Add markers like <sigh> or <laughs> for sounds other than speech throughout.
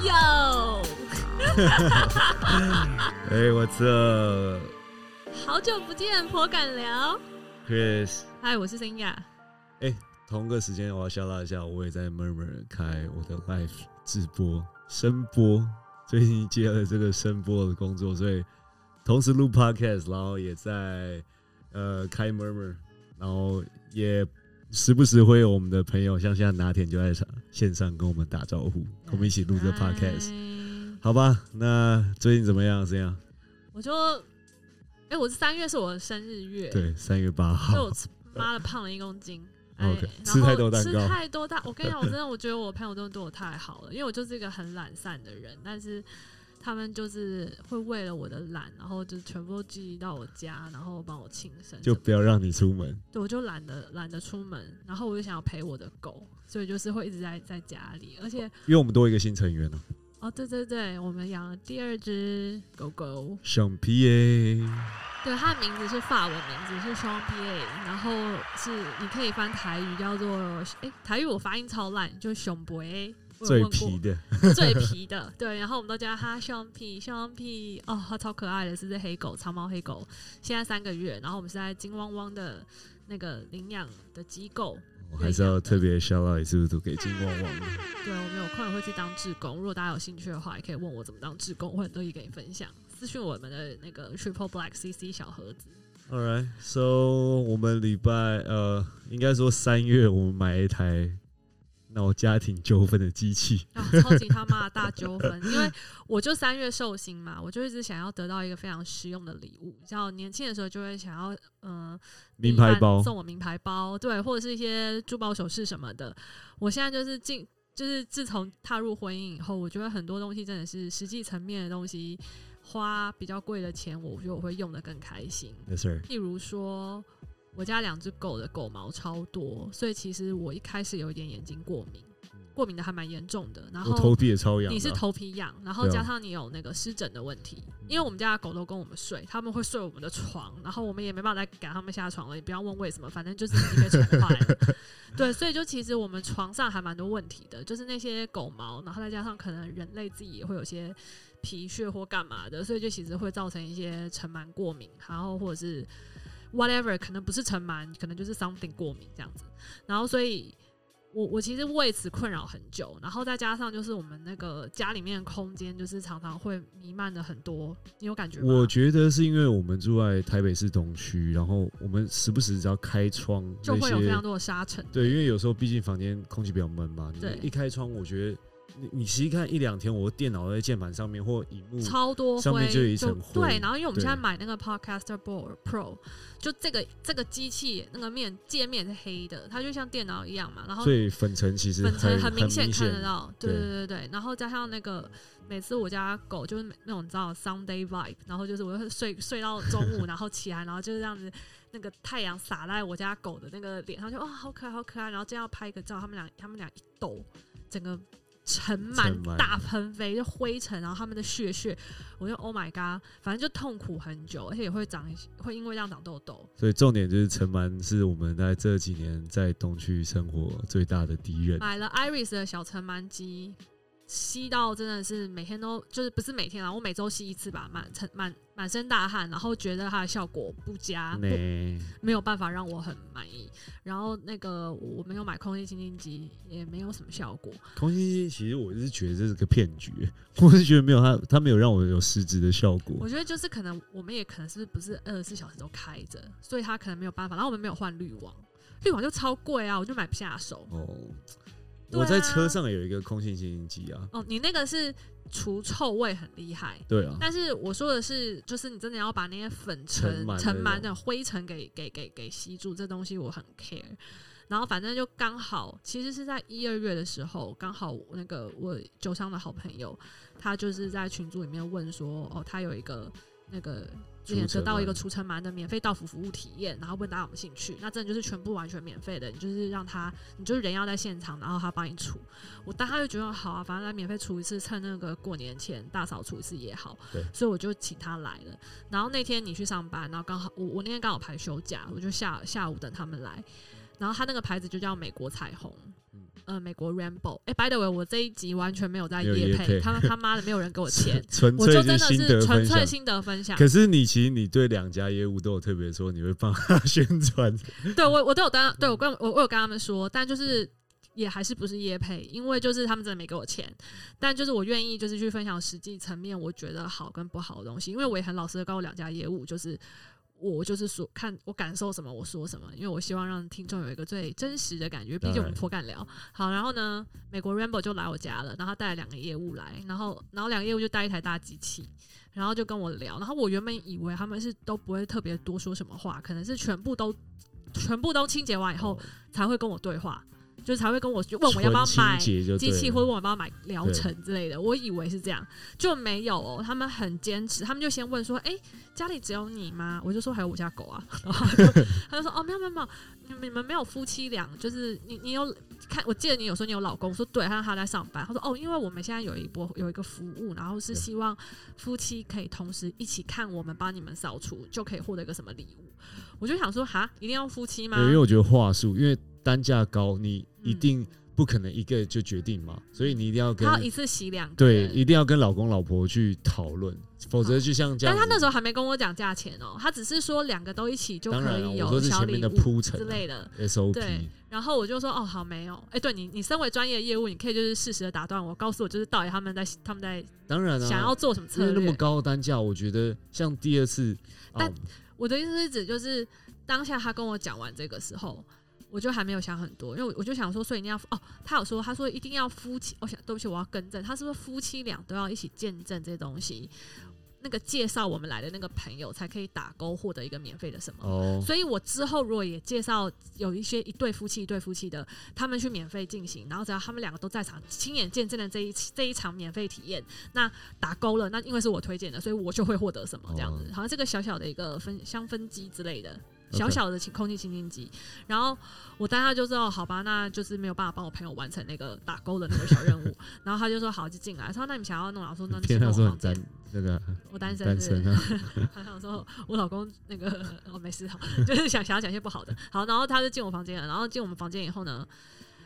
<laughs> 有，哎，我这好久不见，颇敢聊。Chris，嗨，我是森雅。哎，同个时间我要笑纳一下，我也在 Murmur 开我的 live 直播声波，最近接了这个声波的工作，所以同时录 podcast，然后也在呃开 Murmur，然后也时不时会有我们的朋友，像现在拿铁就在场线上跟我们打招呼，我们一起录这 podcast，好吧？那最近怎么样？怎样？我就，哎、我是三月是我的生日月，，对，三月八号所以我，吃妈的胖了一公斤。<laughs> 哎 OK，然吃太多蛋吃太多蛋，我跟你讲，我真的 <laughs> 我觉得我朋友真的对我太好了，因为我就是一个很懒散的人，但是他们就是会为了我的懒，然后就全部都聚集到我家，然后帮我庆生，就不要让你出门。对，我就懒得懒得出门，然后我就想要陪我的狗，所以就是会一直在在家里，而且因为我们多一个新成员了，哦，对对对，我们养了第二只狗狗，熊皮耶，对，它的名字是法文名字是双 P A，然后是你可以翻台语叫做哎、台语我发音超烂，就熊博 A。最皮的，<laughs> 最皮的，对，然后我们都叫它熊皮，熊皮，哦，它超可爱的，是只黑狗，长毛黑狗，现在三个月，然后我们是在金汪汪的那个领养的机构，我还是要特别 shout out 一次都给金旺旺。对，我们有空也会去当志工。如果大家有兴趣的话，也可以问我怎么当志工，我很乐意跟你分享。私讯我们的那个 Triple Black CC 小盒子。All right, so 我们礼拜呃，应该说三月我们买一台闹家庭纠纷的机器，<laughs> 啊，超级他妈的大纠纷，因为我就三月寿星嘛，我就一直想要得到一个非常实用的礼物。像年轻的时候就会想要，嗯、呃，名牌包送我名牌包，对，或者是一些珠宝首饰什么的。我现在就是进，就是自从踏入婚姻以后，我觉得很多东西真的是实际层面的东西，花比较贵的钱，我觉得我会用的更开心。Yes sir，例如说，我家两只狗的狗毛超多，所以其实我一开始有一点眼睛过敏，过敏的还蛮严重的。然后我头皮也超痒。你是头皮痒，然后加上你有那个湿疹的问题，因为我们家的狗都跟我们睡，他们会睡我们的床，然后我们也没办法再赶他们下床了。你不要问为什么，反正就是已经被宠坏了。<laughs> 对，所以就其实我们床上还蛮多问题的，就是那些狗毛，然后再加上可能人类自己也会有些皮屑或干嘛的，所以就其实会造成一些尘螨过敏，然后或者是 whatever，可能不是尘螨，可能就是 something 过敏这样子。然后所以我我其实为此困扰很久，然后再加上就是我们那个家里面的空间，就是常常会弥漫的很多，你有感觉吗？我觉得是因为我们住在台北市东区，然后我们时不时只要开窗，就会有非常多的沙尘。对，因为有时候毕竟房间空气比较闷嘛，你对一开窗，我觉得你你其实看一两天，我电脑在键盘上面或荧幕超多灰，上面就有一层灰对，然后因为我们现在买那个 Podcaster Pro Pro，就这个这个机器那个面界面是黑的，它就像电脑一样嘛，然后所以粉尘其实粉尘很很明显看得到，对对对对对。然后加上那个每次我家狗就是那种你知道 Sunday vibe，然后就是我会睡睡到中午，然后起来，然后就是这样子，那个太阳洒在我家狗的那个脸上，就哇好可爱好可爱，然后这样拍一个照，他们俩他们俩一抖，整个。尘螨大喷飞，就灰尘，然后他们的血血，我就 Oh my god，反正就痛苦很久，而且也会长，会因为这样长痘痘。所以重点就是尘螨是我们在这几年在东区生活最大的敌人。买了 Iris 的小尘螨机，吸到真的是每天都就是不是每天啊，我每周吸一次吧，满成满满身大汗，然后觉得它的效果不佳，不，没有办法让我很满意。然后那个我没有买空气清新机，也没有什么效果。空气清新其实我是觉得这是个骗局，我是觉得没有它，它没有让我有实质的效果我。觉得就是可能我们也可能是不是二十四小时都开着，所以它可能没有办法。然后我们没有换滤网，滤网就超贵啊，我就买不下手。哦，对我在啊车上有一个空气清新机啊，哦，你那个是除臭味很厉害，对啊，但是我说的是，就是你真的要把那些粉尘尘螨、的灰尘给给给给吸住，这东西我很 care。然后反正就刚好，其实是在一二月的时候，刚好那个我酒商的好朋友，他就是在群组里面问说，哦，他有一个那个之前得到一个除尘螨的免费到府服务体验，然后问大家有没有兴趣，那真的就是全部完全免费的，你就是让他，你就是人要在现场，然后他帮你除。我当时就觉得好啊，反正来免费除一次，趁那个过年前大扫除一次也好对，所以我就请他来了。然后那天你去上班，然后刚好我我那天刚好排休假，我就下下午等他们来。然后他那个牌子就叫美国彩虹，呃美国 Rainbow。哎，by the way，我这一集完全没有在没有夜配，配他们他妈的没有人给我钱，纯我就真的是。纯粹心得分享。可是你其实你对两家业务都有特别说，你会帮他 <laughs> 宣传，对我我都有跟对我跟我我有跟他们说，但就是也还是不是业配，因为就是他们真的没给我钱，但就是我愿意就是去分享实际层面我觉得好跟不好的东西，因为我也很老实的告诉两家业务，就是我就是说看我感受什么我说什么，因为我希望让听众有一个最真实的感觉，毕竟我们颇敢聊。好，然后呢，美国 Rainbow 就来我家了，然后他带了两个业务来，然后然后两个业务就带一台大机器。然后就跟我聊，然后我原本以为他们是都不会特别多说什么话，可能是全部都全部都清洁完以后，才会跟我对话，就是才会跟我问我要不要买机器，或者问我要不要买疗程之类的。我以为是这样，就没有哦。他们很坚持，他们就先问说：“哎、家里只有你吗？”我就说还有我家狗啊。然后 <laughs> 他就说：“哦，没有没有没有，你们你们没有夫妻俩，就是你你有看？我记得你有说你有老公。”我说：“对，他说他在上班。”他说：“哦，因为我们现在有一波有一个服务，然后是希望夫妻可以同时一起看我们帮你们扫除，就可以获得一个什么礼物。”我就想说：“哈，一定要夫妻吗？”对，因为我觉得话术，因为单价高，你一嗯定不可能一个就决定嘛，所以你一定要跟他要一次洗两个对，一定要跟老公老婆去讨论，否则就像这样。但他那时候还没跟我讲价钱哦，他只是说两个都一起就可以有前面的小礼物铺陈啊之类的。SOP，对然后我就说哦好没有，哎、对你你身为专业业务，你可以就是适时的打断我，告诉我就是到底他们在他们在当然啊，想要做什么因策略。那么高的单价，我觉得像第二次，啊但我的意思是指就是当下他跟我讲完这个时候。我就还没有想很多，因为我就想说，所以一定要哦，他有说，他说一定要夫妻，我、想对不起，我要更正，他是不是夫妻俩都要一起见证这些东西？那个介绍我们来的那个朋友才可以打勾获得一个免费的什么？哦，所以我之后如果也介绍有一些一对夫妻一对夫妻的，他们去免费进行，然后只要他们两个都在场，亲眼见证了这一这一场免费体验，那打勾了，那因为是我推荐的，所以我就会获得什么这样子，哦好像这个小小的一个分香氛机之类的。小小的清空气清新机，然后我当下就知道，好吧，那就是没有办法帮我朋友完成那个打勾的那个小任务，<laughs> 然后他就说好，就进来。他说那你想要弄哪？我说那他说很单我房间，那个 <laughs> 我单身单身啊，<laughs> 他想说我老公那个哦没事好，就是想想要讲一些不好的。好，然后他就进我房间了，然后进我们房间以后呢，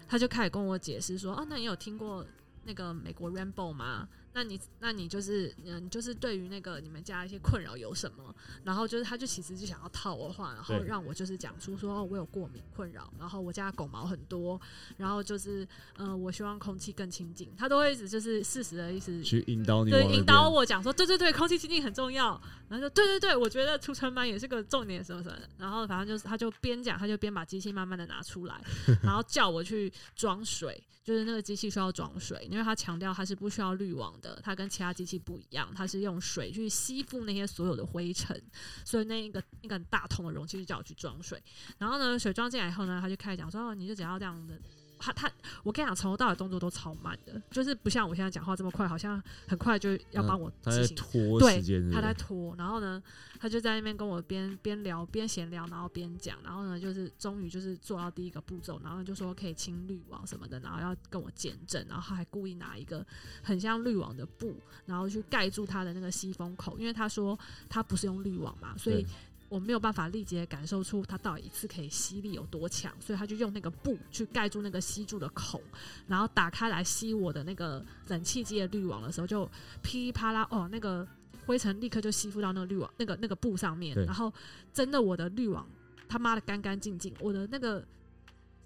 他就开始跟我解释说，哦，那你有听过那个美国 Rainbow 吗？那你那你就是嗯，就是对于那个你们家一些困扰有什么？然后就是他就其实就想要套我话，然后让我就是讲出说，哦，我有过敏困扰，然后我家狗毛很多，然后就是嗯、呃我希望空气更清净，他都会一直就是适时的意思去引导你对引导我讲说，对对对，空气清净很重要。然后就对对对，我觉得出成班也是个重点什么什么的。然后反正就是他就边讲，他就边把机器慢慢的拿出来，然后叫我去装水，就是那个机器需要装水，因为他强调它是不需要滤网的，它跟其他机器不一样，它是用水去吸附那些所有的灰尘，所以那一个那个大桶的容器就叫我去装水。然后呢，水装进来以后呢，他就开始讲说，你就只要这样的。他他，我跟你讲，从头到尾动作都超慢的，就是不像我现在讲话这么快，好像很快就要帮我他在执行拖对时间，他在拖，然后呢，他就在那边跟我边边聊边闲聊，然后边讲，然后呢，就是终于就是做到第一个步骤，然后就说可以清滤网什么的，然后要跟我见证，然后他还故意拿一个很像滤网的布，然后去盖住他的那个吸风口，因为他说他不是用滤网嘛，所以对我没有办法立即的感受出它到底一次可以吸力有多强，所以他就用那个布去盖住那个吸住的孔，然后打开来吸我的那个冷气机的滤网的时候，就噼里啪啦哦，那个灰尘立刻就吸附到那个滤网那个那个布上面，然后真的我的滤网他妈的干干净净，我的那个。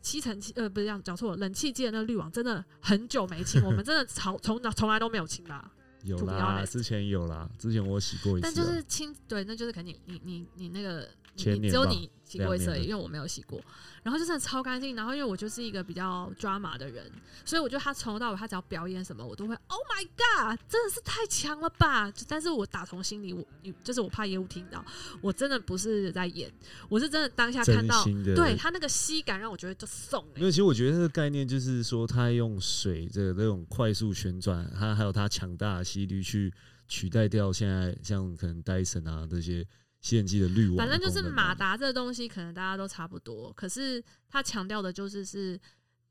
吸尘器呃不是这样讲错了，冷气机的那个滤网真的很久没清，我们真的从从从来都没有清吧。有啦，之前有啦，之前我洗过一次啊，但就是清对，那就是肯定你你你那个前年只有你洗过一次而已，因为我没有洗过。然后就真的超干净，然后因为我就是一个比较抓马的人，所以我觉得他从头到尾他只要表演什么，我都会 Oh my God，真的是太强了吧！就但是我打从心里，我就是我怕业务听到，我真的不是在演，我是真的当下看到，对他那个吸感让我觉得就送哎、因为其实我觉得这个概念就是说，他用水这个这种快速旋转，他还有他强大的吸力去取代掉现在像可能戴森啊这些吸尘器的滤网的反正就是马达这个东西，可能大家都差不多。可是它强调的就是是，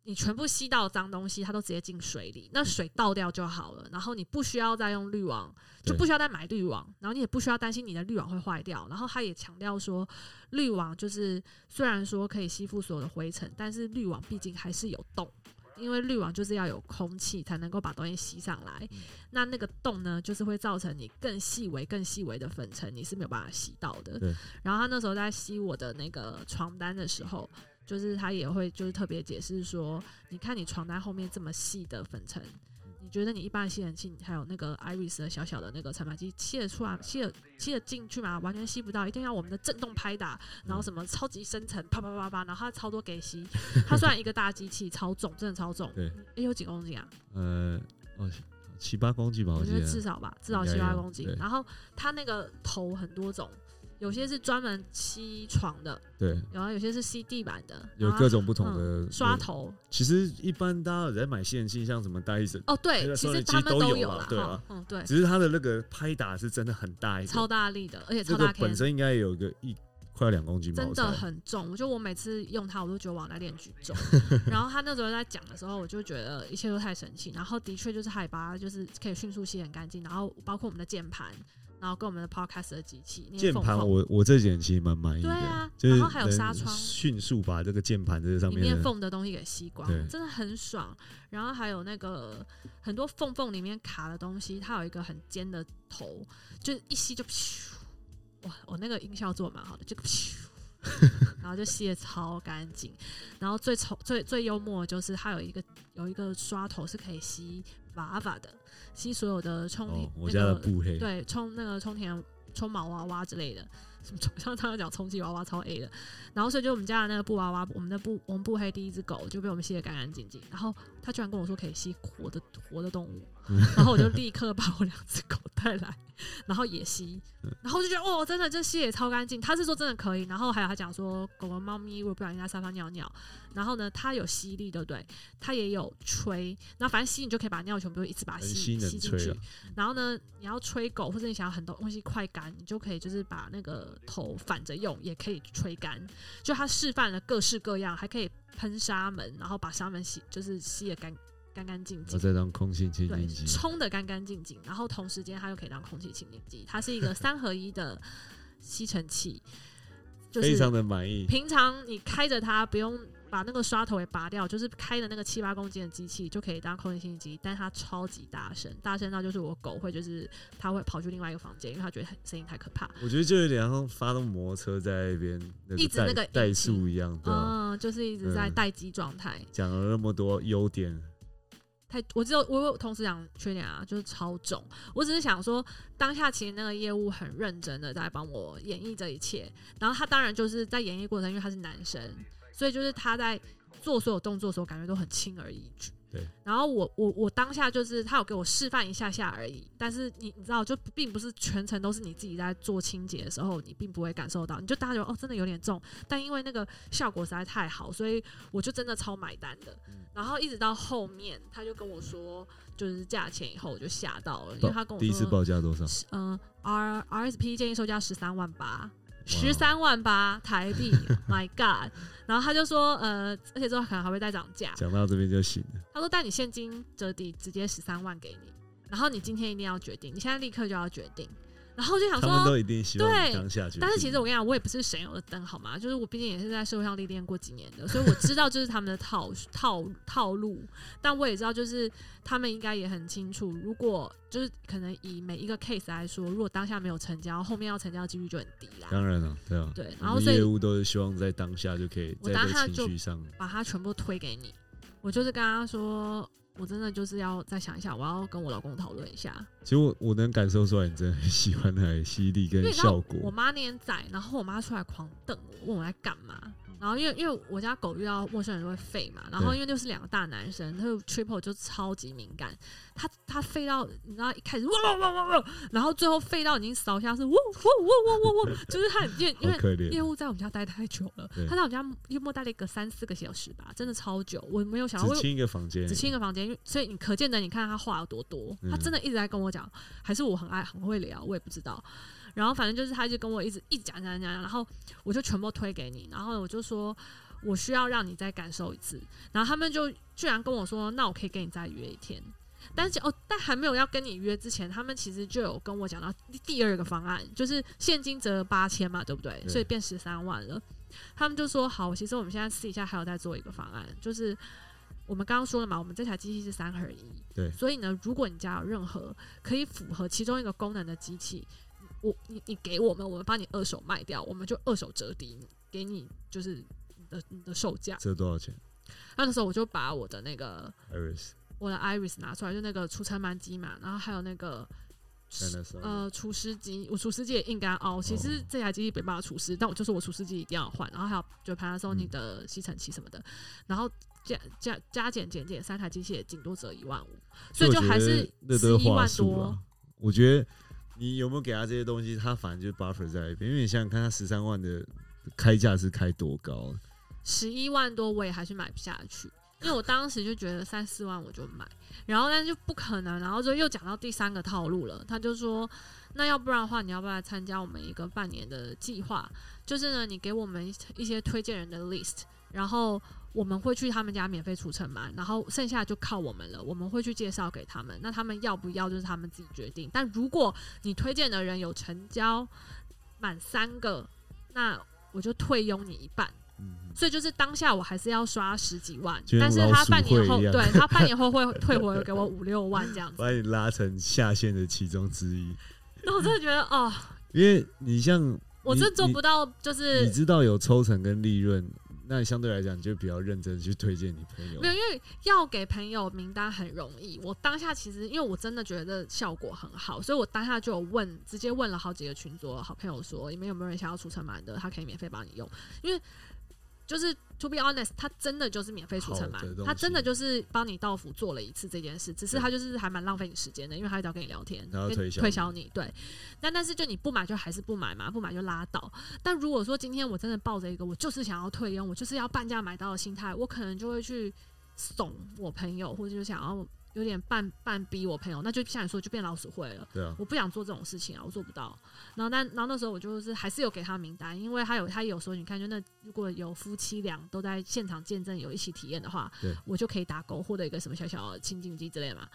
你全部吸到脏东西，它都直接进水里，那水倒掉就好了。然后你不需要再用滤网，就不需要再买滤网，然后你也不需要担心你的滤网会坏掉。然后他也强调说，滤网就是虽然说可以吸附所有的灰尘，但是滤网毕竟还是有洞。因为滤网就是要有空气才能够把东西吸上来，嗯那那个洞呢，就是会造成你更细微、更细微的粉尘，你是没有办法吸到的对。然后他那时候在吸我的那个床单的时候，就是他也会就是特别解释说，你看你床单后面这么细的粉尘。你觉得你一般的吸尘器还有那个 Iris 的小小的那个尘螨机吸得出来、吸得吸得进去吗？完全吸不到，一定要我们的震动拍打，然后什么超级深层，啪啪啪啪，然后它超多给吸。<laughs> 它虽然一个大机器超重，真的超重，对诶有几公斤啊？呃，哦，七八公斤吧，我觉得。至少吧，至少七八公斤。然后它那个头很多种，有些是专门吸床的，对，然后有些是吸地板的，有各种不同的嗯刷。头。其实一般大家有在买吸尘器，像什么戴森，哦，那对，其实他们都有有啦，对啊哈嗯，对，只是它的那个拍打是真的很大一个，超大力的，而且这超大个本。身应该有一个一快两公斤，真的很重，我觉得我每次用它，我都觉得往那练举重。<laughs> 然后他那时候在讲的时候，我就觉得一切都太神奇。然后的确就是海拔就是可以迅速吸很干净，然后包括我们的键盘，然后跟我们的 podcast 的机器键盘我我这几年其实蛮满意的，对啊然后还有能纱窗迅速把这个键盘这上面里面缝的东西给吸光，真的很爽。然后还有那个很多缝缝里面卡的东西，它有一个很尖的头，就一吸就咻，哇，我那个音效做得蛮好的，就咻。然后就吸的超干净，然后最丑最最幽默的就是它有一个有一个刷头是可以吸娃娃的，吸所有的充哦填，我家的那个布黑，对，充那个充填充毛娃娃之类的，什 <laughs> 么像他们讲充气娃娃超 A 的，然后所以就我们家的那个布娃娃，我们的布我们布黑第一只狗就被我们吸的干干净净，然后他居然跟我说可以吸活的活的动物，然后我就立刻把我两只狗带来，然后也吸，然后我就觉得哦，真的这吸也超干净，他是说真的可以，然后还有他讲说狗狗猫咪如果不小心在沙发尿尿，然后呢它有吸力对不对？它也有吹，然后反正吸你就可以把尿全部一次把它吸吸进去然后呢，你要吹狗，或者你想要很多东西快干，你就可以就是把那个头反着用，也可以吹干。就他示范了各式各样，还可以喷沙门，然后把沙门吸，就是吸的干干干净净。然后再当空气清对净，机，冲的干干净净，然后同时间它又可以当空气清净机，它是一个三合一的吸尘器，就是非常的满意。平常你开着它不用把那个刷头也拔掉，就是开的那个七八公斤的机器就可以当空气清新机，但是它超级大声，大声到就是我狗会就是它会跑去另外一个房间，因为它觉得声音太可怕。我觉得就有点像发动摩托车在那边那一直那个怠速一样？嗯，就是一直在嗯待机状态。讲了那么多优点，太，我只有我有同时讲缺点啊，就是超重。我只是想说，当下其实那个业务很认真的在帮我演绎这一切，然后他当然就是在演绎过程，因为他是男生，所以就是他在做所有动作的时候，感觉都很轻而易举。对。然后我我我当下就是他有给我示范一下下而已，但是你你知道，就并不是全程都是你自己在做清洁的时候，你并不会感受到，你就大家觉得哦，真的有点重，但因为那个效果实在太好，所以我就真的超买单的。然后一直到后面，他就跟我说，就是价钱以后我就吓到了，因为他跟我第一次说，报价多少？嗯、r R S P 建议售价十三万八，哇十三万八台币，My God！然后他就说，呃，而且之后可能还会再涨价。讲到这边就行了。他说，但你现金折抵直接十三万给你，然后你今天一定要决定，你现在立刻就要决定。然后我就想说，他们都一定希望对当下去。但是其实我跟你讲，我也不是省油的灯，好吗？就是我毕竟也是在社会上历练过几年的，所以我知道就是他们的套 <laughs> 套套路。但我也知道，就是他们应该也很清楚，如果就是可能以每一个 case 来说，如果当下没有成交，后面要成交的几率就很低啦。当然了，对啊。对，然后所以们业务都是希望在当下就可以我在这个当下就情绪上，把它全部推给你。我就是跟他说，我真的就是要再想一下，我要跟我老公讨论一下。其实我我能感受出来，你真的很喜欢它的吸力跟效果。我妈那天在，然后我妈出来狂瞪我，问我在干嘛。然后因为因为我家狗遇到陌生人就会吠嘛，然后因为又是两个大男生，他就 triple 就超级敏感，他他吠到你知道一开始汪汪汪汪汪，然后最后吠到已经扫下是汪汪汪汪汪汪，就是他很因为因为好可怜业务在我们家待太久了对，他在我们家约莫待了一个三四个小时吧，真的超久，我没有想到我只清一个房间，只清一个房间，因为所以你可见的，你看他话有多多，嗯他真的一直在跟我讲，还是我很爱很会聊，我也不知道。然后反正就是他就跟我一直一直讲讲讲讲，然后我就全部推给你，然后我就说我需要让你再感受一次，然后他们就居然跟我说，那我可以跟你再约一天。但是哦，但还没有要跟你约之前，他们其实就有跟我讲到第第二个方案，就是现金折八千嘛，对不对？对所以变十三万了。他们就说好，其实我们现在私底下还有在做一个方案，就是我们刚刚说了嘛，我们这台机器是三合一，对所以呢，如果你家有任何可以符合其中一个功能的机器，我你你给我们，我们帮你二手卖掉，我们就二手折抵你，给你就是你的你的售价。这多少钱那个时候我就把我的那个？Iris 我的 Iris 拿出来，就那个除尘螨机嘛，然后还有那个呃除湿机，我除湿机也硬干凹。其实哦这台机器没办法除湿，但我就是我除湿机一定要换，然后还有就 Panasonic 嗯的吸尘器什么的，然后加加加减减减三台机器也顶多折一万五，所以就还是十一万多。。我觉得你有没有给他这些东西，他反正就是 buffer 在一边，因为你想想看，他十三万的开价是开多高？十一万多我也还是买不下去，因为我当时就觉得三四万我就买，然后但是就不可能，然后就又讲到第三个套路了，他就说，那要不然的话，你要不要参加我们一个半年的计划？就是呢，你给我们一些推荐人的 list，然后我们会去他们家免费除尘螨，然后剩下就靠我们了，我们会去介绍给他们，那他们要不要就是他们自己决定。但如果你推荐的人有成交满三个，那我就退佣你一半。嗯，所以就是当下我还是要刷十几万，但是他半年后，对他半年后会退回给我五六万这样子。把你拉成下线的其中之一，<laughs> 那我真的觉得哦，因为你像你我这做不到，就是你是知道有抽成跟利润，那你相对来讲你就比较认真去推荐你朋友没。有，因为要给朋友名单很容易。我当下其实因为我真的觉得效果很好，所以我当下就问，直接问了好几个群组好朋友说，你们有没有人想要除尘螨的？他可以免费帮你用，因为就是 to be honest，他真的就是免费除尘螨，好的东他真的就是帮你到府做了一次这件事，只是对他就是还蛮浪费你时间的，因为他要跟你聊天，然后推销推销你，对。但但是就你不买就还是不买嘛，不买就拉倒。但如果说今天我真的抱着一个我就是想要退佣，我就是要半价买到的心态，我可能就会去怂我朋友，或者就想要有点半半逼我朋友，那就像你说就变老鼠会了。对啊，我不想做这种事情啊，我做不到。然后但然后那时候我就是还是有给他名单，因为他有他有说，你看就那如果有夫妻俩都在现场见证有一起体验的话对，我就可以打勾获得一个什么小小的清净机之类嘛。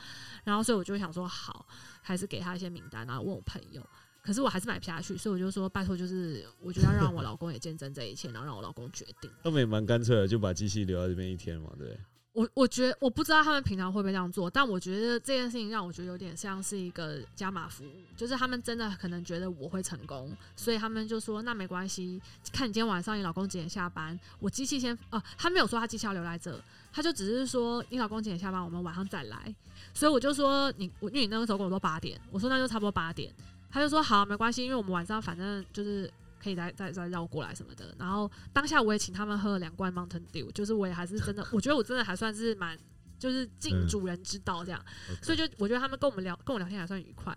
然后所以我就想说好，还是给他一些名单，然后问我朋友。可是我还是买不下去，所以我就说拜托，就是我觉得要让我老公也见证这一切，然后让我老公决定。他们也蛮干脆的，就把机器留在这边一天嘛，对？我我觉得我不知道他们平常会不会这样做，但我觉得这件事情让我觉得有点像是一个加码服务，就是他们真的可能觉得我会成功，所以他们就说那没关系，看你今天晚上你老公几点下班，我机器先呃，他没有说他机器要留在这，他就只是说你老公几点下班，我们晚上再来，所以我就说你我因为你那个时候跟我说八点，我说那就差不多八点，他就说好没关系，因为我们晚上反正就是。可以再再再绕过来什么的，然后当下我也请他们喝了两罐 Mountain Dew，就是我也还是真的，<laughs> 我觉得我真的还算是蛮就是尽嗯主人之道这样所以就我觉得他们跟我们聊跟我聊天还算愉快。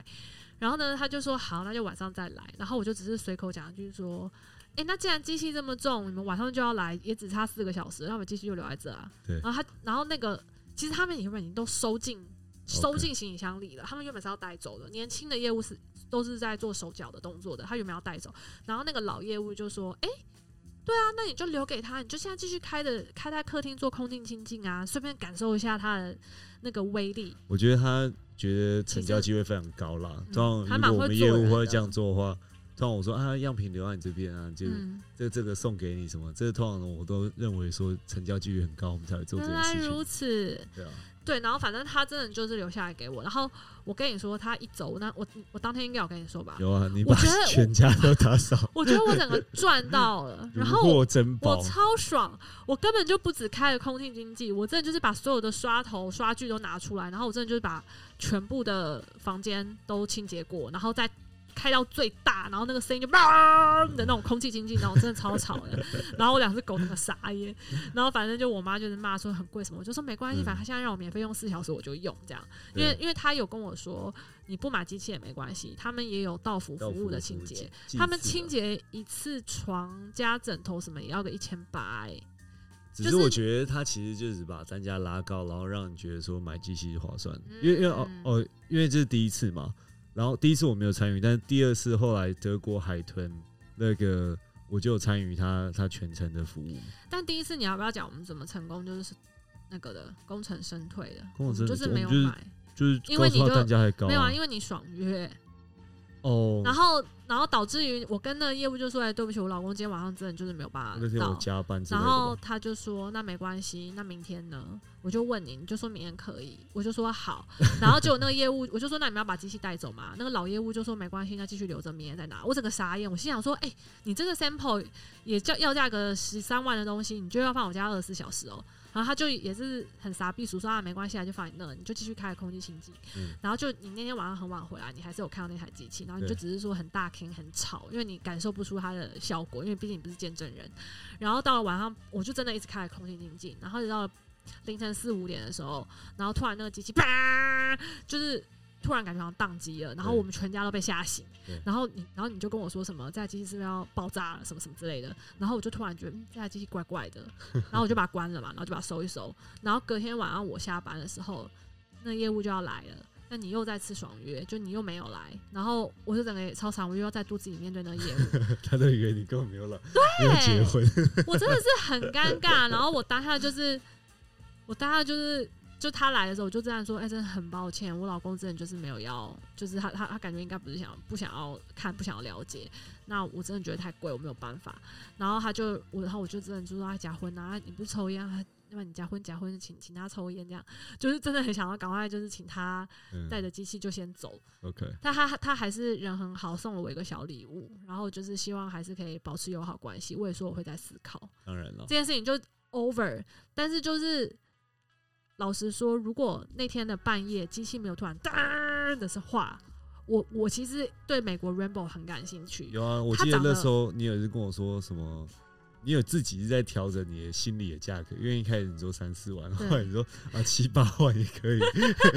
然后呢，他就说好，那就晚上再来。然后我就只是随口讲一句说，诶，那既然机器这么重，你们晚上就要来，也只差四个小时，那我们机器就留在这啊。对然后他，然后那个其实他们原本已经都收进收进行李箱里了，他们原本是要带走的。年轻的业务是都是在做手脚的动作的，他原本要带走。然后那个老业务就说，诶，对啊，那你就留给他，你就现在继续开的开在客厅做空净清净啊，顺便感受一下它的那个威力。我觉得他觉得成交机会非常高啦。嗯通常如果我们业务会这样做的话，通常我说啊，样品留在你这边啊，就嗯，这这个送给你什么，这个通常我都认为说成交几率很高，我们才会做这原件事来如。此。对啊，对，然后反正他真的就是留下来给我，然后我跟你说，他一走，那我我当天应该有跟你说吧，有啊，你把全家都打扫，我觉得我整个赚到了，<laughs> 然后我我。超爽，我根本就不只开了空气经济，我真的就是把所有的刷头刷具都拿出来，然后我真的就是把全部的房间都清洁过，然后再开到最大，然后那个声音就叭的那种空气清净，那种真的超吵的。<laughs> 然后我两只狗那个傻眼，然后反正就我妈就是骂说很贵什么，我就说没关系，嗯。反正他现在让我免费用四小时我就用这样，因为因为他有跟我说你不买机器也没关系，他们也有到付服务的清洁。他们清洁一次床加枕头什么也要个一千八哎，只是是我觉得他其实就是把单价拉高，然后让你觉得说买机器划算，嗯。因为因为哦哦，因为这是第一次嘛，然后第一次我没有参与，但是第二次后来德国海豚那个我就有参与他他全程的服务，但第一次你要不要讲我们怎么成功？就是那个的功成身退的，功成身退就是没有买，就是因为你就单价还高、没有啊，因为你爽约，哦，然后然后导致于我跟那个业务就说，哎，对不起，我老公今天晚上真的就是没有办法那天我到。加班之类然的吧，后他就说：“那没关系，那明天呢？”我就问你，你就说明天可以，我就说好。<laughs> 然后结果那个业务，我就说：“那你们要把机器带走嘛？”那个老业务就说：“没关系，那继续留着，明天再拿。”我整个傻眼，我心想说：“哎、你这个 sample 也叫要价格十三万的东西，你就要放我家二十四小时哦。”然后他就也是很傻逼，数说啊没关系啊，就放你那，你就继续开空气清净。嗯然后就你那天晚上很晚回来，你还是有看到那台机器，然后你就只是说很大声很吵，因为你感受不出它的效果，因为毕竟你不是见证人。然后到了晚上，我就真的一直开空气清净，然后直到凌晨四五点的时候，然后突然那个机器啪，就是突然感觉好像宕机了，然后我们全家都被吓醒。然后你，然后你就跟我说什么这台机器是不是要爆炸了，什么什么之类的。然后我就突然觉得、嗯、这台机器怪怪的，<laughs> 然后我就把它关了嘛，然后就把它收一收。然后隔天晚上我下班的时候，那业务就要来了。那你又在吃爽约，就你又没有来，然后我就整个也超惨，我又要在肚子里面对那个业务，<laughs> 他都以为你根本没有老，没有结婚，<laughs> 我真的是很尴尬。然后我当下就是，我当下就是，就他来的时候，我就这样说：“哎、真的很抱歉，我老公真的就是没有要，就是他他他感觉应该不是想不想要看，不想要了解。那我真的觉得太贵，我没有办法。然后他就我，然后我就真的就说他结婚啊，你不抽烟啊？那么你假婚假婚，请请他抽烟，这样 <laughs> 就是真的很想要赶快就是请他嗯带着机器就先走。，OK，但他他还是人很好，送了我一个小礼物，然后就是希望还是可以保持友好关系。我也说我会在思考。当然了这，件事情就 over。但是就是老实说，如果那天的半夜机器没有突然当的是话，我我其实对美国 Rainbow 很感兴趣。有啊，我记得那时候你有是跟我说什么。你有自己是在调整你的心理的价格，因为一开始你说三四万，对后来你说啊七八万也可以。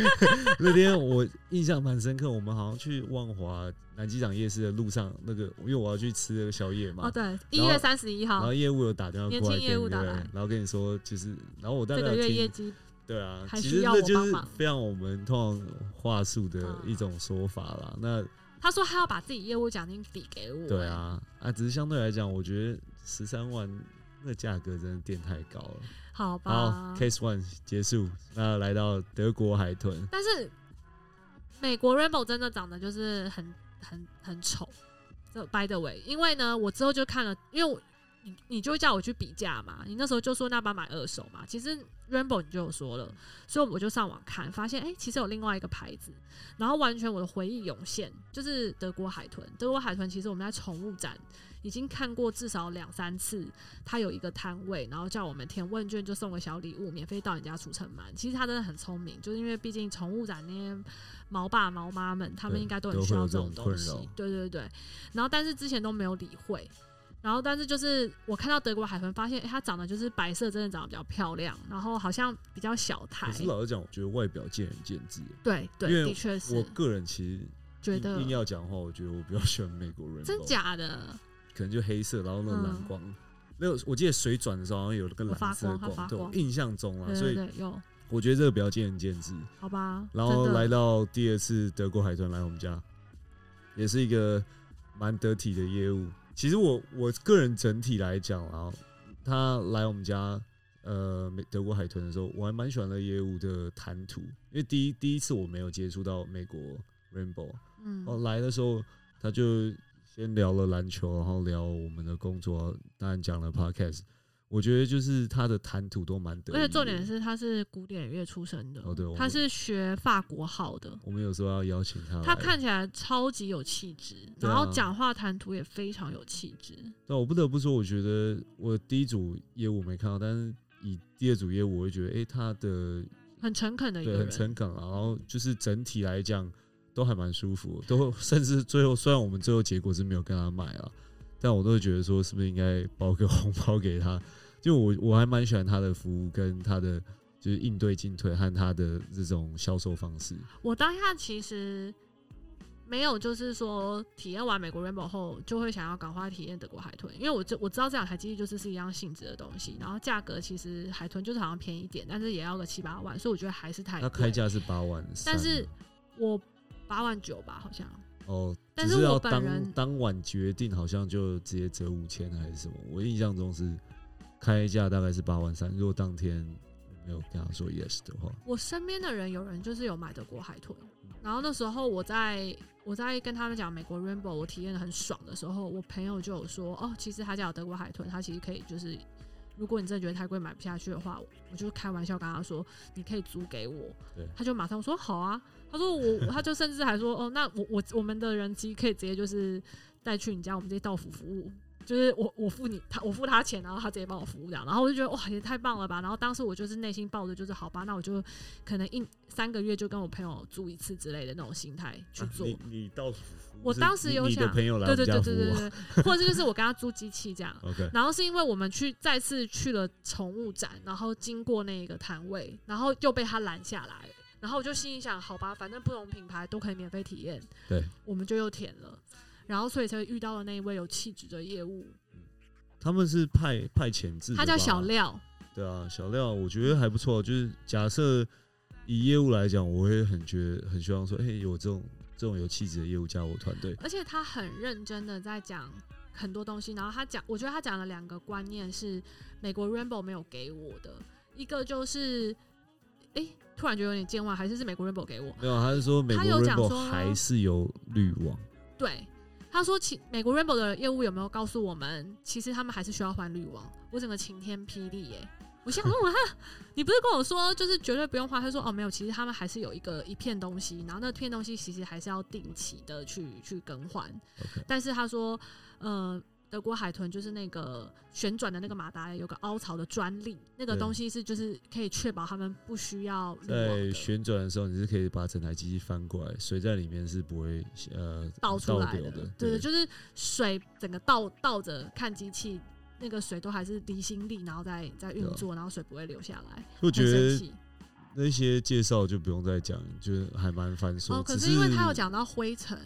<laughs> 那天我印象蛮深刻，我们好像去万华南机场夜市的路上，那个因为我要去吃那个宵夜嘛，哦，对，一月三十一号然后，业务有打电话过来年轻业跟你对务打来然后跟你说就是，然后我大这个月概有绩对啊，还需要其实这就是非常我们通常话术的嗯一种说法啦。那他说他要把自己业务奖金抵给我。对，啊，啊，只是相对来讲，我觉得十三万那价格真的垫太高了。好好吧。，Case One 结束，那来到德国海豚，但是美国 Rainbow 真的长得就是很很很丑。这 by the way，因为呢，我之后就看了，因为我你你就会叫我去比价嘛，你那时候就说那把买二手嘛，其实 Rainbow 你就有说了，所以我就上网看，发现哎、诶其实有另外一个牌子，然后完全我的回忆涌现，就是德国海豚。德国海豚其实我们在宠物展已经看过至少两三次，它有一个摊位，然后叫我们填问卷就送个小礼物，免费到你家储存嘛。其实它真的很聪明，就是因为毕竟宠物展那些毛爸毛妈们，他们应该都都很需要这种东西。对对对，然后但是之前都没有理会。然后，但是就是我看到德国海豚，发现、诶它长得就是白色，真的长得比较漂亮，然后好像比较小台可。是老实讲，我觉得外表见仁见智。对对，的确是我个人其实硬觉得硬要讲的话，我觉得我比较喜欢美国人，真假的，可能就黑色，然后那个蓝嗯光。那个我记得水转的时候好像有那个蓝色的光印象中啊，对所以有我觉得这个比较见仁见智。好吧。然后来到第二次德国海豚来我们家，也是一个蛮得体的业务。其实我我个人整体来讲啊，他来我们家呃美德国海豚的时候，我还蛮喜欢的业务的谈吐，因为第一第一次我没有接触到美国 Rainbow，嗯，哦来的时候他就先聊了篮球，然后聊我们的工作，当然讲了 Podcast。我觉得就是他的谈吐都蛮得而且重点是他是古典乐出身的，哦对他是学法国号的，我们有时候要邀请他，他看起来超级有气质，啊然后讲话谈吐也非常有气质。但我不得不说，我觉得我第一组业务没看到，但是以第二组业务，我会觉得，哎、他的很诚恳的一对很个人，诚恳啊，然后就是整体来讲都还蛮舒服，都 <laughs> 甚至最后虽然我们最后结果是没有跟他买了，但我都会觉得说，是不是应该包个 <laughs> 红包给他？就我我还蛮喜欢他的服务跟他的就是应对进退和他的这种销售方式。我当下其实没有，就是说体验完美国 Rainbow 后，就会想要赶快体验德国海豚，因为我知我知道这两台机器就是是一样性质的东西，然后价格其实海豚就是好像便宜一点，但是也要个七八万，所以我觉得还是太贵。他开价是八万，但是我八万九吧，好像。哦，但是我只是要当本人当晚决定，好像就直接折五千还是什么？我印象中是开价大概是八万三。如果当天没有跟他说 yes 的话，我身边的人有人就是有买德国海豚，然后那时候我在我在跟他们讲美国 Rainbow 我体验的很爽的时候，我朋友就有说，哦，其实他家有德国海豚，他其实可以就是，如果你真的觉得太贵买不下去的话，我就开玩笑跟他说，你可以租给我对。他就马上说好啊，他说我，他就甚至还说，哦，那我我我们的人机可以直接就是带去你家，我们直接到府服务。就是我我付你他我付他钱，然后他直接帮我服务掉，然后我就觉得哇也太棒了吧！然后当时我就是内心抱着就是好吧，那我就可能一三个月就跟我朋友住一次之类的那种心态去做。你你到我当时有想，朋友来对对对对对对，或者就是我跟他租机器这样。OK。然后是因为我们去再次去了宠物展，然后经过那个摊位，然后又被他拦下来，然后我就心里想，好吧，反正不同品牌都可以免费体验，对，我们就又填了。然后所以才遇到了那一位有气质的业务。他们是派派遣制，他叫小廖。对啊，小廖，我觉得还不错。就是假设以业务来讲，我会很觉得很希望说，哎，有这种这种有气质的业务加我团队。而且他很认真的在讲很多东西，然后他讲，我觉得他讲了两个观念是美国 Rainbow 没有给我的，一个就是，哎，突然觉得有点健忘，还是是美国 Rainbow 给我？没有，他是说美国 Rainbow 还是有滤网。对。他说：“其美国 Rainbow 的业务有没有告诉我们，其实他们还是需要换滤网？我整个晴天霹雳耶！我想问我他，你不是跟我说就是绝对不用换？他说哦没有，其实他们还是有一个一片东西，然后那片东西其实还是要定期的去去更换。但是他说，呃。”德国海豚就是那个旋转的那个马达有个凹槽的专利，那个东西是就是可以确保他们不需要在旋转的时候，你是可以把整台机器翻过来，水在里面是不会呃倒出来的。对对，就是水整个倒倒着看机器，那个水都还是离心力，然后再再运作，然后水不会流下来。我觉得那些介绍就不用再讲，就是还蛮繁琐。哦，可是因为他有讲到灰尘。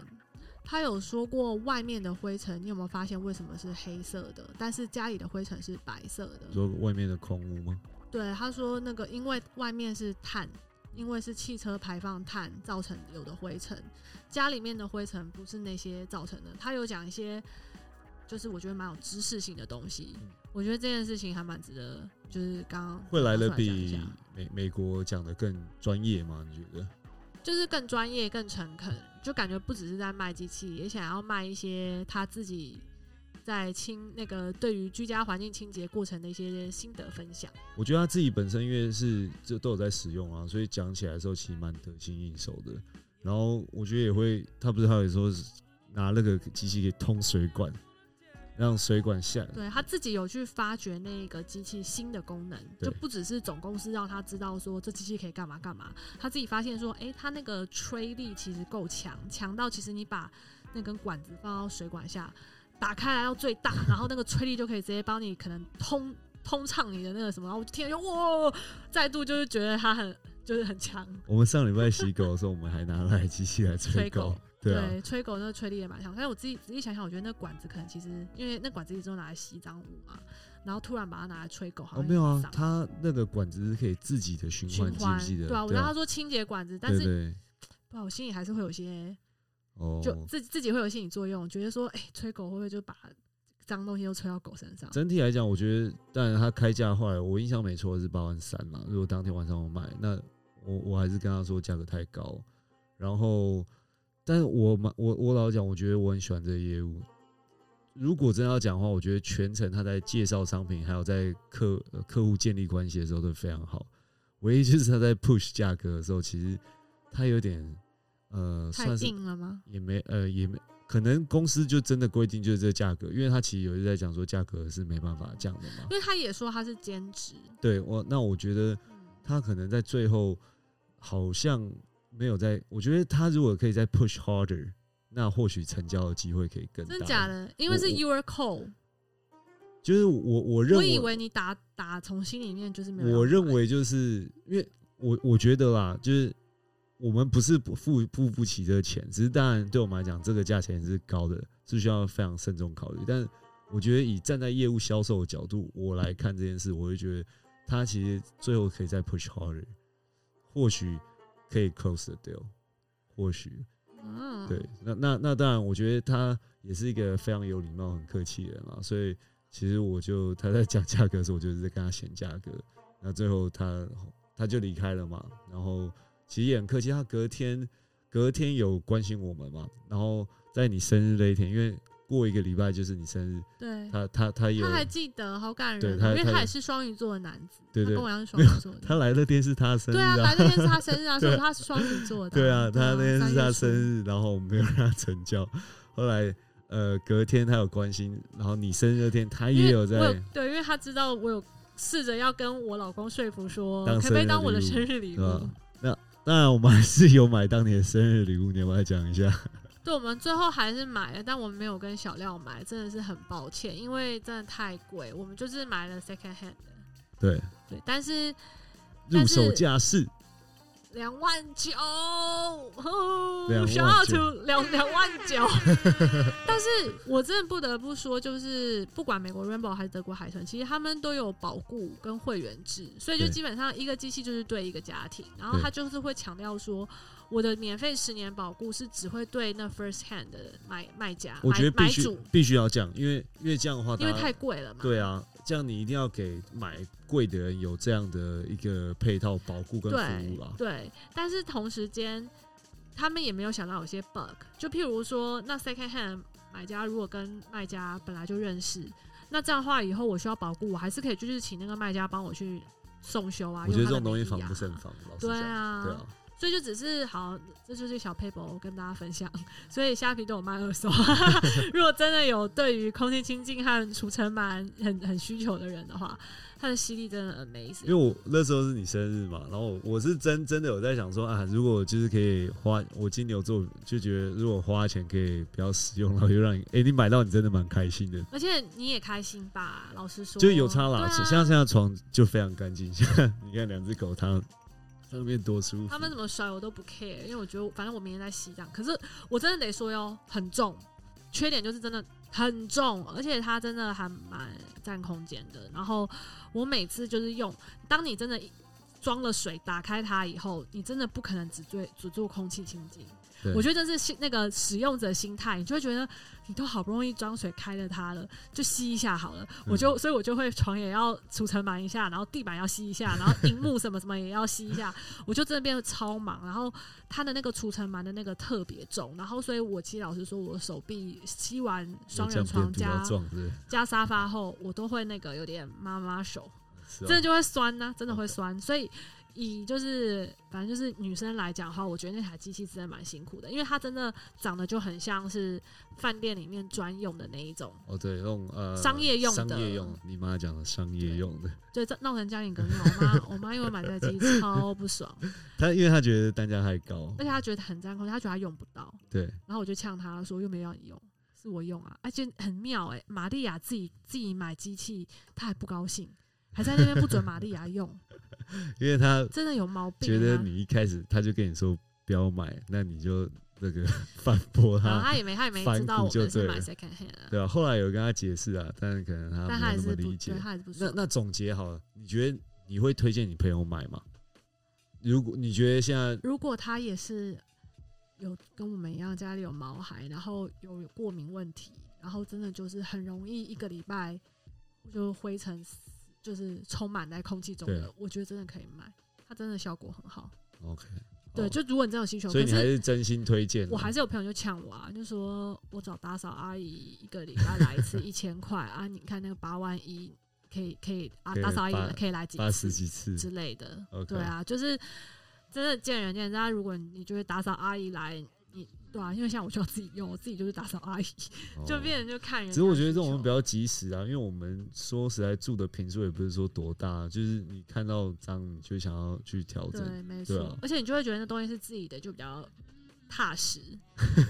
他有说过，外面的灰尘，你有没有发现为什么是黑色的？但是家里的灰尘是白色的。说外面的空屋吗？对，他说那个因为外面是碳，因为是汽车排放碳造成有的灰尘，家里面的灰尘不是那些造成的。他有讲一些，就是我觉得蛮有知识性的东西。我觉得这件事情还蛮值得，就是刚刚会来的比美美国讲的更专业吗？你觉得？就是更专业、更诚恳，就感觉不只是在卖机器，也想要卖一些他自己在清那个对于居家环境清洁过程的一些心得分享。我觉得他自己本身因为是就都有在使用啊，所以讲起来的时候其实蛮得心应手的。然后我觉得也会，他不是还有说拿那个机器给通水管。让水管下，对他自己有去发掘那个机器新的功能，就不只是总公司让他知道说这机器可以干嘛干嘛，他自己发现说，哎，他那个吹力其实够强，强到其实你把那根管子放到水管下，打开来到最大，然后那个吹力就可以直接帮你可能通通畅你的那个什么，然后我就听就哇，再度就是觉得它很就是很强。我们上礼拜洗狗的时候，我们还拿来机器来吹狗。对，吹狗那个吹力也蛮强，但是我自己仔细想想，我觉得那管子可能其实，因为那管子一直都拿来吸脏污嘛，然后突然把它拿来吹狗，好像没有啊，它那个管子是可以自己的循环，记不记得？对啊，我跟他说清洁管子，但是，不，我心里还是会有些，哦，就自自己会有心理作用，觉得说，哎，吹狗会不会就把脏东西都吹到狗身上？整体来讲，我觉得，当然他开价后来，我印象没错是八万三嘛，如果当天晚上我买，那我我还是跟他说价格太高，然后。但是我嘛，我我老讲，我觉得我很喜欢这个业务。如果真要讲的话，我觉得全程他在介绍商品，还有在客客户建立关系的时候都非常好。唯一就是他在 push 价格的时候，其实他有点呃，算是了吗？也没呃，也没可能公司就真的规定就是这个价格，因为他其实有在讲说价格是没办法降的嘛。因为他也说他是兼职。对我，那我觉得他可能在最后好像。没有在，我觉得他如果可以再 push harder，那或许成交的机会可以更大。真的假的？因为是 your call，就是我我认为，我以为你打打从心里面就是没有。我认为就是因为我我觉得啦，就是我们不是不付付不起这个钱，只是当然对我们来讲，这个价钱是高的，是需要非常慎重考虑。但是我觉得以站在业务销售的角度，我来看这件事，我会觉得他其实最后可以再 push harder，或许。可以 close the deal，或许，嗯，对，那那那当然，我觉得他也是一个非常有礼貌、很客气的人嘛，所以其实我就他在讲价格的时候，我就是在跟他嫌价格，那最后他他就离开了嘛，然后其实也很客气，他隔天隔天有关心我们嘛，然后在你生日那一天，因为过一个礼拜就是你生日，对，他他他有他还记得，好感对人哦，因为他也是双鱼座的男子，对跟我一样是双鱼座的。他来那天是他生日对啊，来那天是他生日啊，<laughs> 所以他是双鱼座的。对啊，他那天是他生日，然后我没有让他成交。后来呃隔天他有关心，然后你生日那天他也有在有对，因为他知道我有试着要跟我老公说服说，可不可以当我的生日礼物？那当然我们还是有买当年的生日礼物，你要不要讲一下？对，我们最后还是买了，但我们没有跟小廖买，真的是很抱歉，因为真的太贵，我们就是买了 second hand 的。对，对，但是入手价是两万九，两万小奥九图两两万九。<laughs> 但是我真的不得不说，就是不管美国 Rainbow 还是德国海豚，其实他们都有保固跟会员制，所以就基本上一个机器就是对一个家庭，然后他就是会强调说。我的免费十年保固是只会对那 first hand 的买卖家、我觉得必须买买主，必须要这样，因为因为这样的话，因为太贵了嘛。对啊，这样你一定要给买贵的人有这样的一个配套保护跟服对务啦。对，但是同时间，他们也没有想到有些 bug，就譬如说，那 second hand 买家如果跟卖家本来就认识，那这样的话以后我需要保护，我还是可以就是请那个卖家帮我去送修啊。我觉得这种东西防不胜防，老实对讲，啊，对啊，所以就只是好，这就是小 paper 跟大家分享。所以虾皮都有卖二手，<laughs> 如果真的有对于空气清净和除尘螨很很需求的人的话，它的吸力真的 amazing。因为我那时候是你生日嘛，然后我是真真的有在想说啊，如果就是可以花，我金牛座就觉得如果花钱可以比较实用，然后又让你哎、你买到你真的蛮开心的，而且你也开心吧？老实说，就有差啦。对啊像现在床就非常干净，像你看两只狗它上面多舒服。他们怎么甩我都不 care，因为我觉得反正我明天在洗这样。可是我真的得说哟，很重，缺点就是真的很重，而且它真的还蛮占空间的。然后我每次就是用，当你真的装了水，打开它以后，你真的不可能只做只做空气清净。对我觉得这是心那个使用者心态，你就会觉得你都好不容易装水开了它了，就吸一下好了。我就所以，我就会床也要除尘螨一下，然后地板要吸一下，然后荧幕什么什么也要吸一下。<laughs> 我就真的变得超忙，然后它的那个除尘螨的那个特别重，然后所以我其实老实说，我手臂吸完双人床加？加沙发后，我都会那个有点妈妈手，真的就会酸呢、真的会酸。所以以就是反正就是女生来讲的话，我觉得那台机器真的蛮辛苦的，因为它真的长得就很像是饭店里面专用的那一种，哦，对，那种呃商业用的商业用，你妈讲的商业用的，就这闹成家庭革命。我妈我妈因为买这台机器超不爽，<laughs> 她因为她觉得单价太高而，且她觉得很占空间，她觉得她用不到。对，然后我就呛她说又没有让你用，是我用啊，而且很妙哎、玛利亚自己自己买机器，她还不高兴，还在那边不准玛利亚用，<laughs> 因为他真的有毛病、啊。觉得你一开始他就跟你说不要买，那你就那个 <laughs> 反驳然后她，她也没他也没知道我骨就们是买 second hand 啊，对吧、后来有跟他解释啊，但是可能他但她没有那还是不对，么理解。她还是不爽。那那总结好了，你觉得你会推荐你朋友买吗？如果你觉得现在如果他也是有跟我们一样家里有毛孩，然后有过敏问题，然后真的就是很容易一个礼拜就灰尘就是充满在空气中的，我觉得真的可以买，它真的效果很好。OK，对，哦就如果你真的有需求，所以你还可是是真心推荐。我还是有朋友就呛我啊，就说我找打扫阿姨一个礼拜来一次 <laughs> 一千块啊，你看那个八万一可以可以啊，以打扫阿姨可以来几八十几次，之类的 OK 对啊，就是真的见仁见智。啊如果你觉得打扫阿姨来，你对啊，因为像我就要自己用，我自己就是打扫阿姨，就哦变成就看人。只是我觉得这种比较及时啊，因为我们说实在住的平数也不是说多大，就是你看到脏你就想要去调整。对，没错，啊而且你就会觉得那东西是自己的，就比较踏实。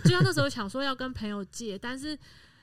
就像那时候想说要跟朋友借，但是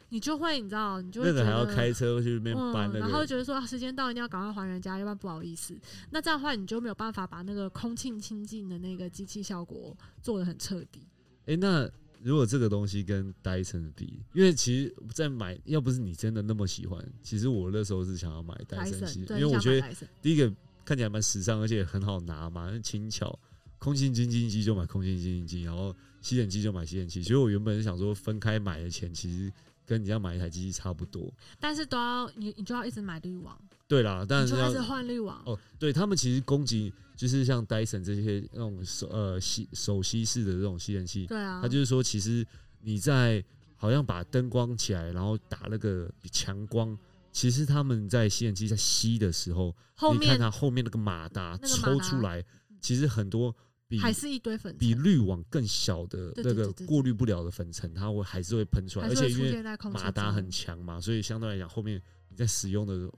你就会你知道，你就会那个还要开车去那边搬嗯，然后个，觉得说啊，时间到一定要赶快还人家，要不然不好意思。那这样的话，你就没有办法把那个空气清净的那个机器效果做的很彻底。哎、那如果这个东西跟 Dyson 比，因为其实，在买要不是你真的那么喜欢，其实我那时候是想要买 Dyson 系列，因为我觉得得第一个看起来蛮时尚，而且很好拿嘛，轻巧。空气清净机就买空气清净机，然后吸尘器就买吸尘器。所以我原本是想说分开买的钱，其实跟你要买一台机器差不多。但是都要你你就要一直买滤网，对啦，但你就一直是要换滤网。哦，对他们其实攻击就是像 Dyson 这些那种手呃吸手吸式的这种吸尘器，对啊，它就是说，其实你在好像把灯光起来，然后打那个强光，其实他们在吸尘器在吸的时候，你看它后面那个马达抽出来，其实很多比还是一堆粉比，滤网更小的那个过滤不了的粉尘，它会还是会喷出来，而且因为马达很强嘛，所以相对来讲，后面你在使用的那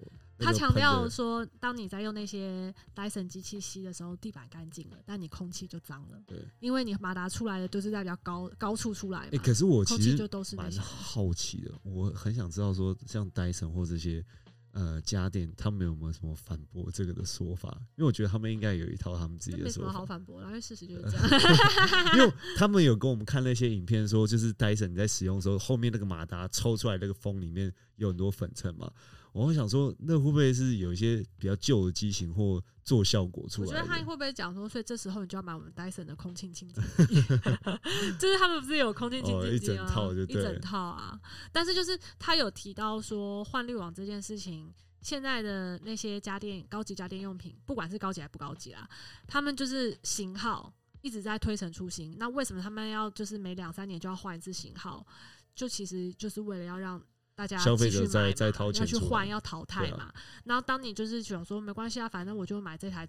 他强调说，当你在用那些 Dyson 机器吸的时候，地板干净了，但你空气就脏了，对。因为你马达出来的都是在比较高高处出来哎、嘛，可是我其实都是。好奇的，我很想知道说，像 Dyson 或这些呃家电，他们有没有什么反驳这个的说法？因为我觉得他们应该有一套他们自己的说法没什么好，反驳的，因为事实就是这样。<laughs> 因为他们有跟我们看那些影片说，就是戴森你在使用的时候，后面那个马达抽出来那个风里面有很多粉尘嘛。我会想说，那会不会是有一些比较旧的机型或做效果出来我觉？得他会不会讲说，所以这时候你就要买我们 Dyson 的空气清净机，<laughs> 就是他们不是有空气清哦一整净机吗？一套就对了整套啊。但是就是他有提到说换滤网这件事情，现在的那些家电高级家电用品，不管是高级还不高级啦，他们就是型号一直在推陈出新。那为什么他们要就是每两三年就要换一次型号？就其实就是为了要让大家消费者继续买嘛再再掏钱去换，要淘汰嘛。然后当你就是想说没关系啊，反正我就买这台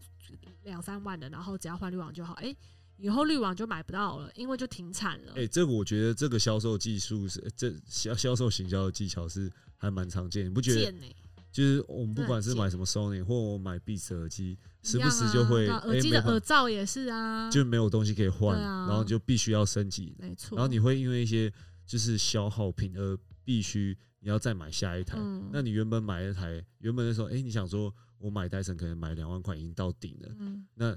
两三万的，然后只要换滤网就好。哎、以后滤网就买不到了，因为就停产了。哎、这个我觉得这个销售技术是这销销售行销的技巧是还蛮常见，你不觉得？就是我们不管是买什么 Sony 或我买 Beats 耳机，时不时就会耳机的耳罩也是啊，就没有东西可以换，啊然后就必须要升级，没错。然后你会因为一些就是消耗品而必须你要再买下一台。嗯那你原本买一台，原本的时候，哎、你想说我买戴森可能买两万块已经到顶了，嗯那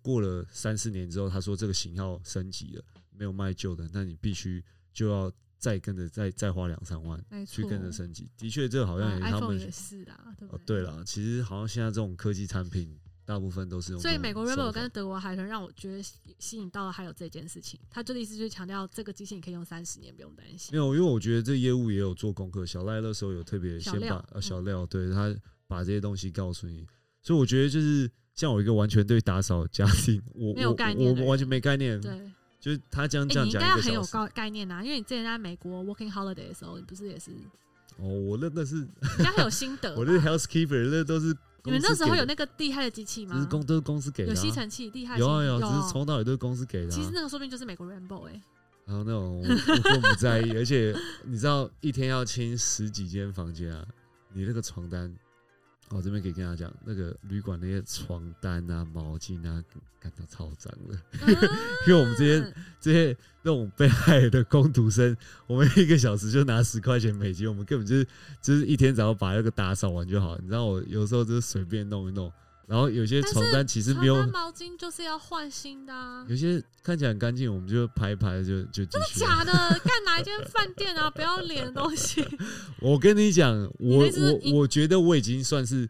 过了三四年之后，他说这个型号升级了，没有卖旧的，那你必须就要再跟着再再花两三万，去跟着升级。的确，这好像也是他们也是啊，对不哦，对？对了，其实好像现在这种科技产品，大部分都是用所以美国 Rebel 跟德国海豚让我觉得吸吸引到了还有这件事情，他这的意思就是强调这个机器你可以用三十年，不用担心没。有，因为我觉得这业务也有做功课。小赖那时候有特别先把呃小嗯廖对他把这些东西告诉你，所以我觉得就是像我一个完全对打扫家庭，我没有我概念的我完全没概念，对，就是他这样哎、这样讲你应该。很有概概念啊，因为你之前在美国 working holiday 的时候，你不是也是哦，我那那是应该很有心得。<laughs> 我那是 housekeeper，那都是你们那时候有那个厉害的机器吗只是？公都是公司给的、啊，有吸尘器厉害的有啊有只是从头到尾都是公司给的、啊。其实那个说不定就是美国 Rainbow 哎、然后那种我我不在意，而且你知道一天要清十几间房间啊，你那个床单，我这边可以跟大家讲，那个旅馆那些床单啊、毛巾啊，感到超脏的。<laughs> 因为我们这些嗯这些那种被害的工读生，我们一个小时就拿十块钱美金，我们根本就是就是一天只要把那个打扫完就好。你知道我有时候就是随便弄一弄，然后有些床单其实没有毛巾就是要换新的、啊。有些看起来很干净，我们就拍一拍就就真的。假的，<laughs> 干哪一间饭店啊？不要脸的东西。<laughs> 我跟你讲，我我我觉得我已经算是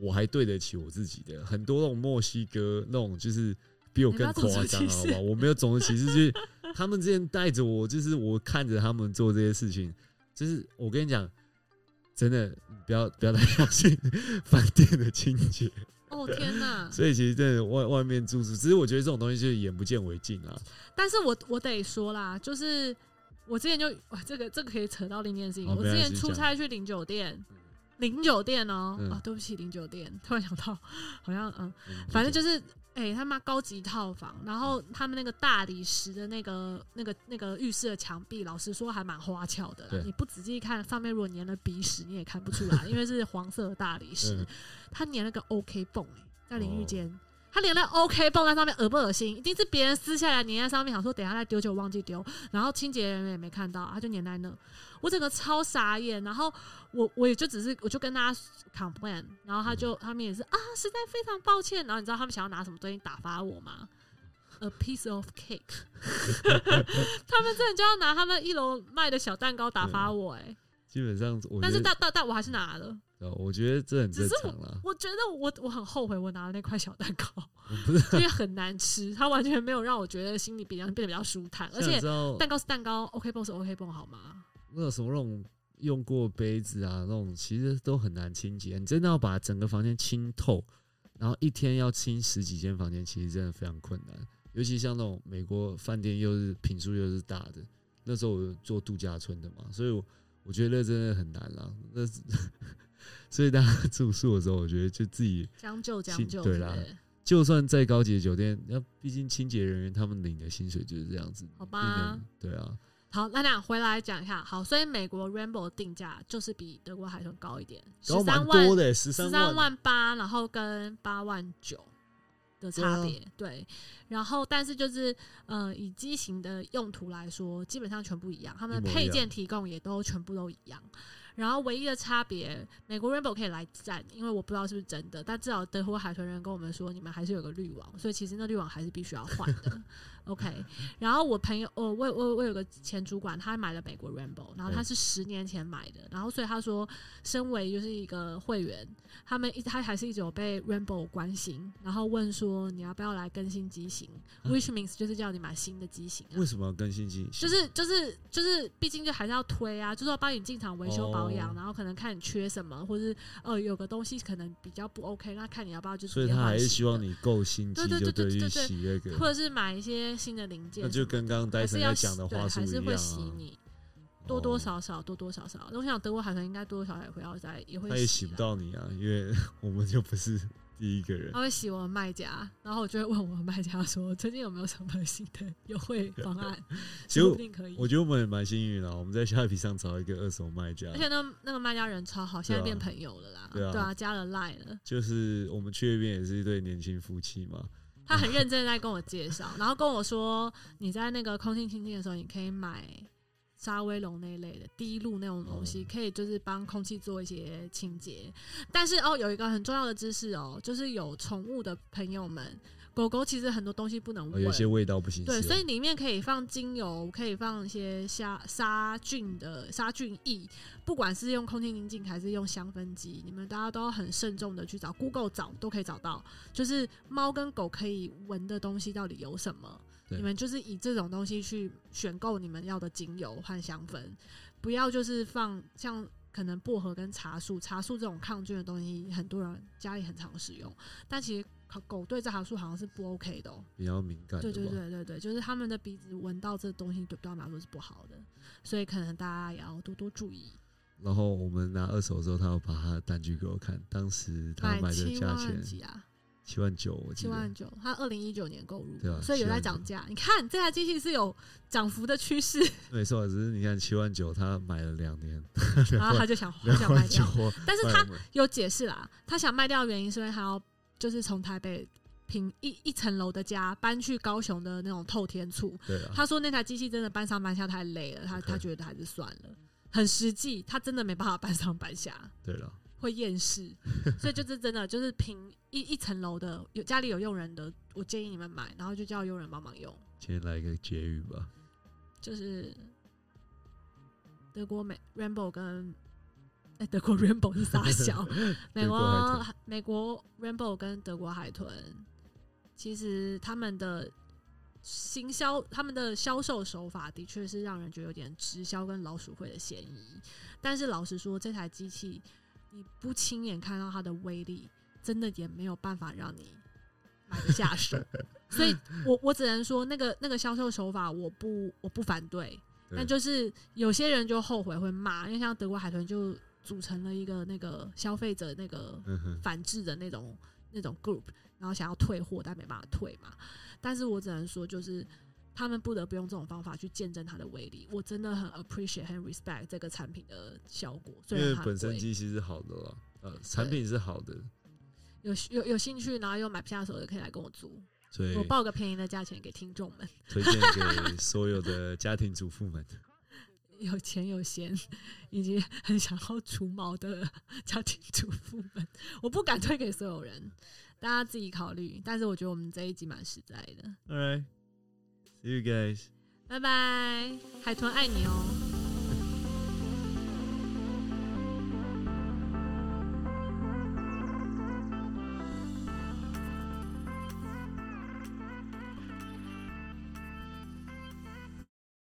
我还对得起我自己的。很多那种墨西哥那种就是比我更夸张，好不好？我没有种族歧视，就是他们之前带着我，就是我看着他们做这些事情，就是我跟你讲，真的不要不要太相信饭店的清洁。哦天哪！<laughs> 所以其实真的外外面住宿，只是我觉得这种东西就是眼不见为净啊。但是我我得说啦，就是我之前就哇，这个这个可以扯到另一件事情。哦我之前出差去零酒店，零酒店哦、嗯啊，对不起，零酒店，突然想到，<laughs> 好像嗯，嗯反正就是。哎、他妈高级套房，然后他们那个大理石的那个、那个、那个浴室的墙壁，老实说还蛮花俏的啦。你不仔细看，上面如果粘了鼻屎，你也看不出来，因为是黄色的大理石。嗯它粘了个 OK 泵、欸，在淋浴哦间，它连了 OK 泵在上面，恶不恶心？一定是别人撕下来粘在上面，想说等下再丢，就忘记丢，然后清洁人员也没看到，他就粘在那。我整个超傻眼，然后我我也就只是我就跟大家 complain，然后他就他们也是啊，实在非常抱歉。然后你知道他们想要拿什么东西打发我吗？A <laughs> piece of cake，<laughs> 他们真的就要拿他们一楼卖的小蛋糕打发我哎、基本上我但是，但但但我还是拿了。呃我觉得这很正常了。我觉得我我很后悔我拿了那块小蛋糕，不是因为很难吃，它完全没有让我觉得心里比较变得比较舒坦，而且蛋糕是蛋糕，OK 泵是 OK 泵，好吗？那有什么那种用过杯子啊，那种其实都很难清洁。你真的要把整个房间清透，然后一天要清十几间房间，其实真的非常困难。尤其像那种美国饭店，又是品数又是大的，那时候我做度假村的嘛，所以我我觉得真的很难啦。那所以大家住宿的时候，我觉得就自己将就将就，对啦。就算再高级的酒店，那毕竟清洁人员他们领的薪水就是这样子，好吧？对啊。好，那俩回来讲一下。好，所以美国 Rainbow 定价就是比德国海豚高一点，十三万的十三万八，然后跟八万九的差别。对，然后但是就是呃，以机型的用途来说，基本上全部一样，他们配件提供也都全部都一样。然后唯一的差别，美国 Rainbow 可以来战，因为我不知道是不是真的，但至少德国海豚人跟我们说，你们还是有个滤网，所以其实那滤网还是必须要换的。<laughs> OK，然后我朋友，我我我我有个前主管，他买了美国 Rainbow，然后他是十年前买的，然后所以他说，身为就是一个会员，他们一他还是一直有被 Rainbow 关心，然后问说你要不要来更新机型，which means 就是叫你买新的机型。为什么要更新机型？就是就是就是，毕竟就还是要推啊，就是要帮你进场维修保养，然后可能看你缺什么，或者是呃有个东西可能比较不 OK，那看你要不要就。所以他还是希望你够心机，对对对对对对，或者是买一些。新的零件，那就跟刚刚戴森在讲的话是还是会洗你，多多少少，多多少少。我想德国海豚应该多多少少也会要在，也会。他也洗不到你啊，因为 <laughs> 我们就不是第一个人。他会洗我的卖家，然后我就会问我的卖家说，最近有没有什么新的优惠方案？<laughs> 其实可以。我觉得我们也蛮幸运的，我们在虾皮上找一个二手卖家，而且那那个卖家人超好，现在变朋友了啦。对啊，加了赖了。就是我们去那边也是一对年轻夫妻嘛。他很认真在跟我介绍，然后跟我说，你在那个空气清净的时候，你可以买沙威龙那一类的滴露那种东西，可以就是帮空气做一些清洁。但是哦，有一个很重要的知识哦，就是有宠物的朋友们。狗狗其实很多东西不能闻，有些味道不行。对，所以里面可以放精油，可以放一些杀杀菌的杀菌液。不管是用空气清净还是用香氛机，你们大家都要很慎重的去找，Google 找都可以找到。就是猫跟狗可以闻的东西到底有什么？你们就是以这种东西去选购你们要的精油和香氛，不要就是放像可能薄荷跟茶树，茶树这种抗菌的东西，很多人家里很常使用，但其实。狗对这行树好像是不 OK 的，比较敏感。对对对对对，就是他们的鼻子闻到这东西，对他们来说是不好的，所以可能大家也要多多注意。然后我们拿二手的时候，他要把他的单据给我看，当时他买的价钱？七万九，我七万九，他二零一九年购入，对啊，所以有在涨价。你看这台机器是有涨幅的趋势。<laughs> 没错，只是你看七万九，他买了两年，<laughs> 然后他就想想卖掉，<laughs> 但是他有解释啦，他想卖掉的原因是因为他要。就是从台北平一一层楼的家搬去高雄的那种透天厝。他说那台机器真的搬上搬下太累了，他他觉得还是算了，很实际，他真的没办法搬上搬下。对了，会厌世，所以就是真的就是平一一层楼的有家里有佣人的，我建议你们买，然后就叫佣人帮忙用。今天来一个结语吧，就是德国美 Rainbow 跟。哎，德国 Rainbow 是傻小，美国美国 Rainbow 跟德国海豚，其实他们的行销、他们的销售手法的确是让人觉得有点直销跟老鼠会的嫌疑。但是老实说，这台机器你不亲眼看到它的威力，真的也没有办法让你买得下手。<laughs> 所以我我只能说，那个那个销售手法，我不我不反对，但就是有些人就后悔会骂，因为像德国海豚就。组成了一个那个消费者那个反制的那种那种 group，然后想要退货，但没办法退嘛。但是我只能说，就是他们不得不用这种方法去见证它的威力。我真的很 appreciate 和 respect 这个产品的效果。因为本身机器是好的了，呃，产品是好的。有有有兴趣，然后又买不下手的，可以来跟我租。所以我报个便宜的价钱给听众们，推荐给所有的家庭主妇们。<laughs> 有钱有闲，以及很想要除毛的家庭主妇们，我不敢推给所有人，大家自己考虑。但是我觉得我们这一集蛮实在的。All right, see you guys. 拜拜，海豚爱你哦。